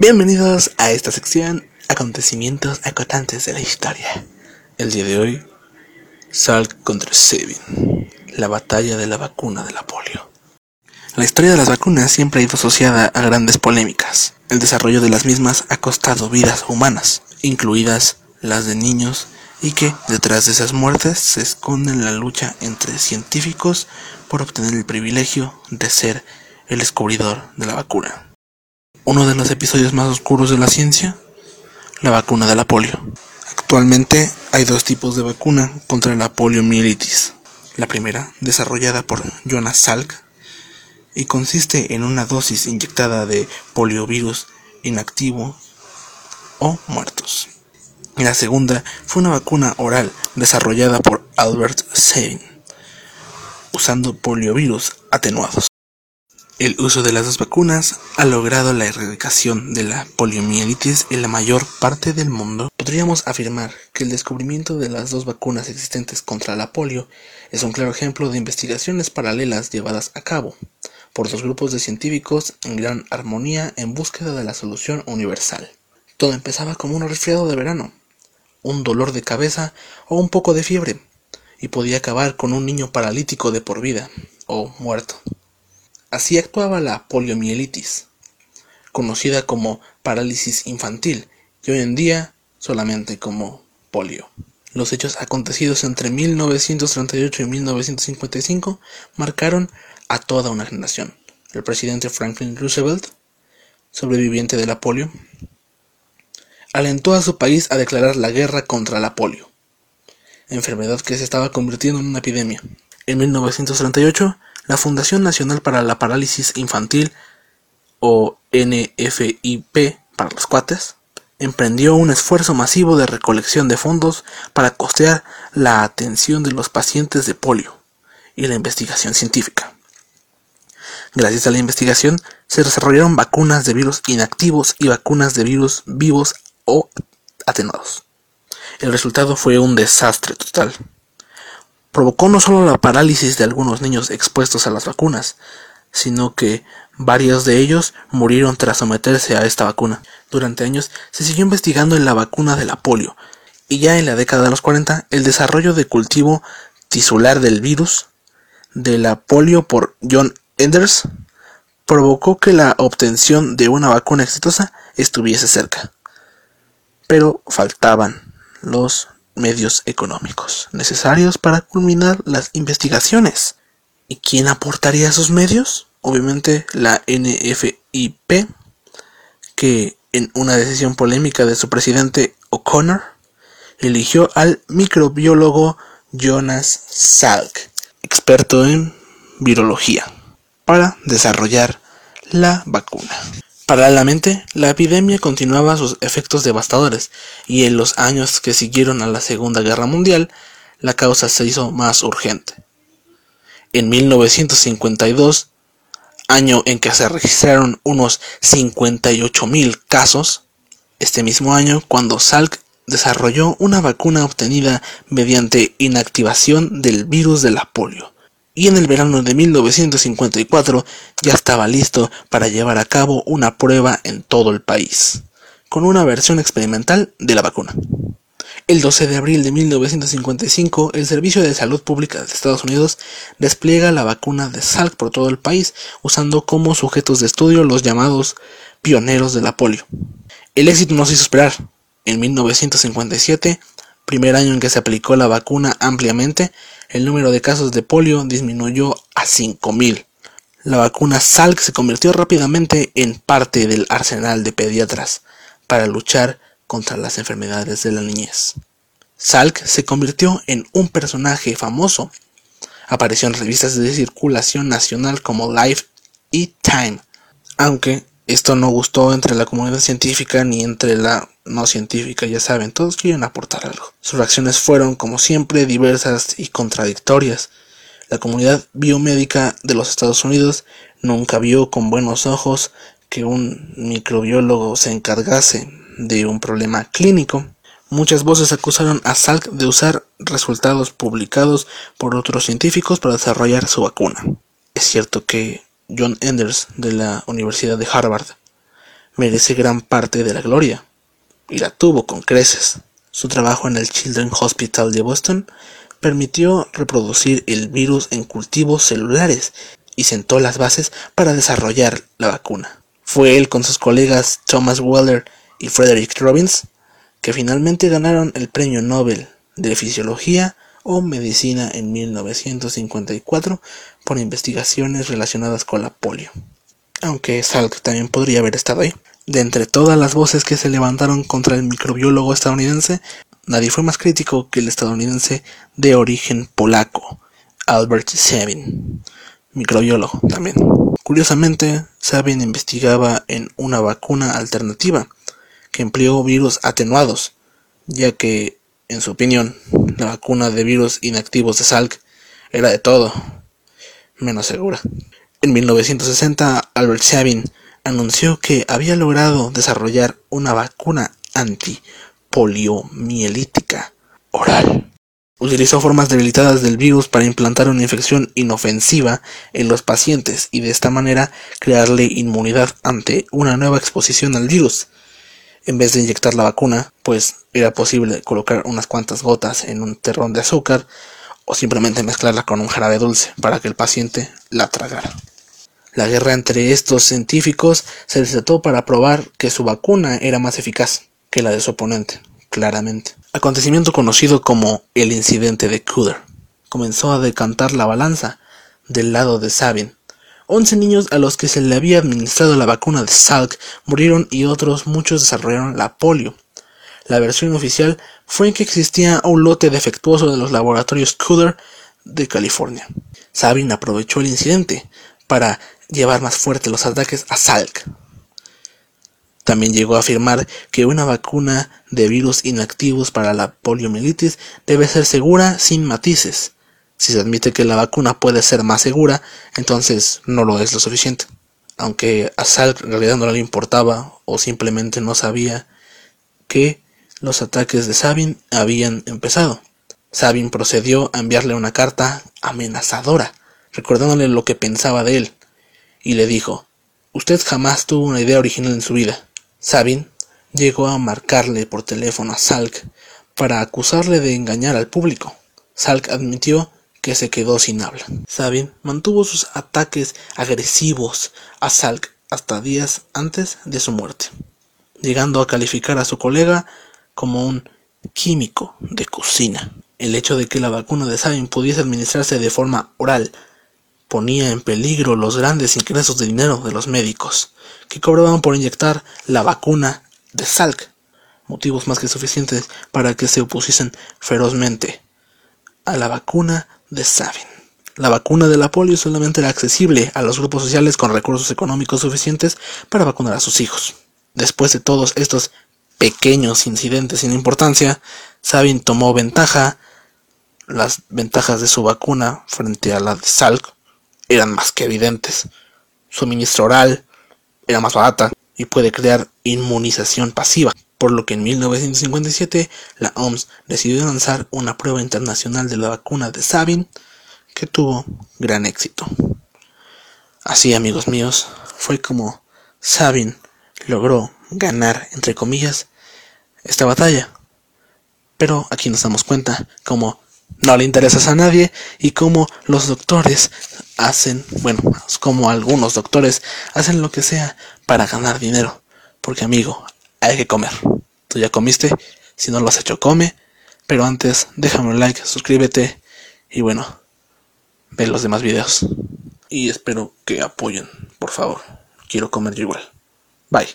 Bienvenidos a esta sección Acontecimientos acotantes de la historia. El día de hoy, Salk contra Sabin, la batalla de la vacuna de la polio. La historia de las vacunas siempre ha ido asociada a grandes polémicas. El desarrollo de las mismas ha costado vidas humanas, incluidas las de niños, y que detrás de esas muertes se esconde la lucha entre científicos por obtener el privilegio de ser el descubridor de la vacuna uno de los episodios más oscuros de la ciencia, la vacuna de la polio. Actualmente hay dos tipos de vacuna contra la poliomielitis. La primera, desarrollada por Jonas Salk, y consiste en una dosis inyectada de poliovirus inactivo o muertos. Y la segunda fue una vacuna oral desarrollada por Albert Sabin, usando poliovirus atenuados. El uso de las dos vacunas ha logrado la erradicación de la poliomielitis en la mayor parte del mundo. Podríamos afirmar que el descubrimiento de las dos vacunas existentes contra la polio es un claro ejemplo de investigaciones paralelas llevadas a cabo por dos grupos de científicos en gran armonía en búsqueda de la solución universal. Todo empezaba como un resfriado de verano, un dolor de cabeza o un poco de fiebre, y podía acabar con un niño paralítico de por vida o muerto. Así actuaba la poliomielitis, conocida como parálisis infantil y hoy en día solamente como polio. Los hechos acontecidos entre 1938 y 1955 marcaron a toda una generación. El presidente Franklin Roosevelt, sobreviviente de la polio, alentó a su país a declarar la guerra contra la polio, enfermedad que se estaba convirtiendo en una epidemia. En 1938, la Fundación Nacional para la Parálisis Infantil, o NFIP para los cuates, emprendió un esfuerzo masivo de recolección de fondos para costear la atención de los pacientes de polio y la investigación científica. Gracias a la investigación se desarrollaron vacunas de virus inactivos y vacunas de virus vivos o atenuados. El resultado fue un desastre total provocó no solo la parálisis de algunos niños expuestos a las vacunas, sino que varios de ellos murieron tras someterse a esta vacuna. Durante años se siguió investigando en la vacuna de la polio, y ya en la década de los 40 el desarrollo de cultivo tisular del virus de la polio por John Enders provocó que la obtención de una vacuna exitosa estuviese cerca. Pero faltaban los medios económicos necesarios para culminar las investigaciones. ¿Y quién aportaría esos medios? Obviamente la NFIP, que en una decisión polémica de su presidente O'Connor, eligió al microbiólogo Jonas Salk, experto en virología, para desarrollar la vacuna. Paralelamente, la epidemia continuaba sus efectos devastadores, y en los años que siguieron a la Segunda Guerra Mundial, la causa se hizo más urgente. En 1952, año en que se registraron unos 58.000 casos, este mismo año cuando Salk desarrolló una vacuna obtenida mediante inactivación del virus de la polio y en el verano de 1954 ya estaba listo para llevar a cabo una prueba en todo el país, con una versión experimental de la vacuna. El 12 de abril de 1955, el Servicio de Salud Pública de Estados Unidos despliega la vacuna de Salk por todo el país, usando como sujetos de estudio los llamados pioneros de la polio. El éxito no se hizo esperar. En 1957, primer año en que se aplicó la vacuna ampliamente, el número de casos de polio disminuyó a 5.000. La vacuna Salk se convirtió rápidamente en parte del arsenal de pediatras para luchar contra las enfermedades de la niñez. Salk se convirtió en un personaje famoso. Apareció en revistas de circulación nacional como Life y Time, aunque esto no gustó entre la comunidad científica ni entre la no científica, ya saben, todos quieren aportar algo. Sus reacciones fueron, como siempre, diversas y contradictorias. La comunidad biomédica de los Estados Unidos nunca vio con buenos ojos que un microbiólogo se encargase de un problema clínico. Muchas voces acusaron a Salk de usar resultados publicados por otros científicos para desarrollar su vacuna. Es cierto que John Enders de la Universidad de Harvard merece gran parte de la gloria, y la tuvo con creces. Su trabajo en el Children's Hospital de Boston permitió reproducir el virus en cultivos celulares y sentó las bases para desarrollar la vacuna. Fue él con sus colegas Thomas Weller y Frederick Robbins que finalmente ganaron el Premio Nobel de Fisiología o Medicina en 1954 por investigaciones relacionadas con la polio. Aunque Salk también podría haber estado ahí. De entre todas las voces que se levantaron contra el microbiólogo estadounidense, nadie fue más crítico que el estadounidense de origen polaco, Albert Sabin, microbiólogo también. Curiosamente, Sabin investigaba en una vacuna alternativa que empleó virus atenuados, ya que, en su opinión, la vacuna de virus inactivos de Salk era de todo menos segura. En 1960, Albert Sabin anunció que había logrado desarrollar una vacuna antipoliomielítica oral. Utilizó formas debilitadas del virus para implantar una infección inofensiva en los pacientes y de esta manera crearle inmunidad ante una nueva exposición al virus. En vez de inyectar la vacuna, pues era posible colocar unas cuantas gotas en un terrón de azúcar o simplemente mezclarla con un jarabe dulce para que el paciente la tragara. La guerra entre estos científicos se desató para probar que su vacuna era más eficaz que la de su oponente, claramente. Acontecimiento conocido como el incidente de Cooder comenzó a decantar la balanza del lado de Sabin. Once niños a los que se le había administrado la vacuna de Salk murieron y otros muchos desarrollaron la polio. La versión oficial fue que existía un lote defectuoso de los laboratorios Cooder de California. Sabin aprovechó el incidente para llevar más fuerte los ataques a Salk. También llegó a afirmar que una vacuna de virus inactivos para la poliomielitis debe ser segura sin matices. Si se admite que la vacuna puede ser más segura, entonces no lo es lo suficiente. Aunque a Salk en realidad no le importaba o simplemente no sabía que los ataques de Sabin habían empezado. Sabin procedió a enviarle una carta amenazadora, recordándole lo que pensaba de él y le dijo, Usted jamás tuvo una idea original en su vida. Sabin llegó a marcarle por teléfono a Salk para acusarle de engañar al público. Salk admitió que se quedó sin habla. Sabin mantuvo sus ataques agresivos a Salk hasta días antes de su muerte, llegando a calificar a su colega como un químico de cocina. El hecho de que la vacuna de Sabin pudiese administrarse de forma oral ponía en peligro los grandes ingresos de dinero de los médicos, que cobraban por inyectar la vacuna de Salk, motivos más que suficientes para que se opusiesen ferozmente a la vacuna de Sabin. La vacuna de la polio solamente era accesible a los grupos sociales con recursos económicos suficientes para vacunar a sus hijos. Después de todos estos pequeños incidentes sin importancia, Sabin tomó ventaja, las ventajas de su vacuna frente a la de Salk eran más que evidentes. Suministro oral era más barata y puede crear inmunización pasiva, por lo que en 1957 la OMS decidió lanzar una prueba internacional de la vacuna de Sabin que tuvo gran éxito. Así, amigos míos, fue como Sabin logró ganar, entre comillas, esta batalla. Pero aquí nos damos cuenta como no le interesas a nadie y como los doctores hacen, bueno, como algunos doctores hacen lo que sea para ganar dinero. Porque amigo, hay que comer. Tú ya comiste, si no lo has hecho, come. Pero antes, déjame un like, suscríbete y bueno, ve los demás videos. Y espero que apoyen, por favor. Quiero comer yo igual. Bye.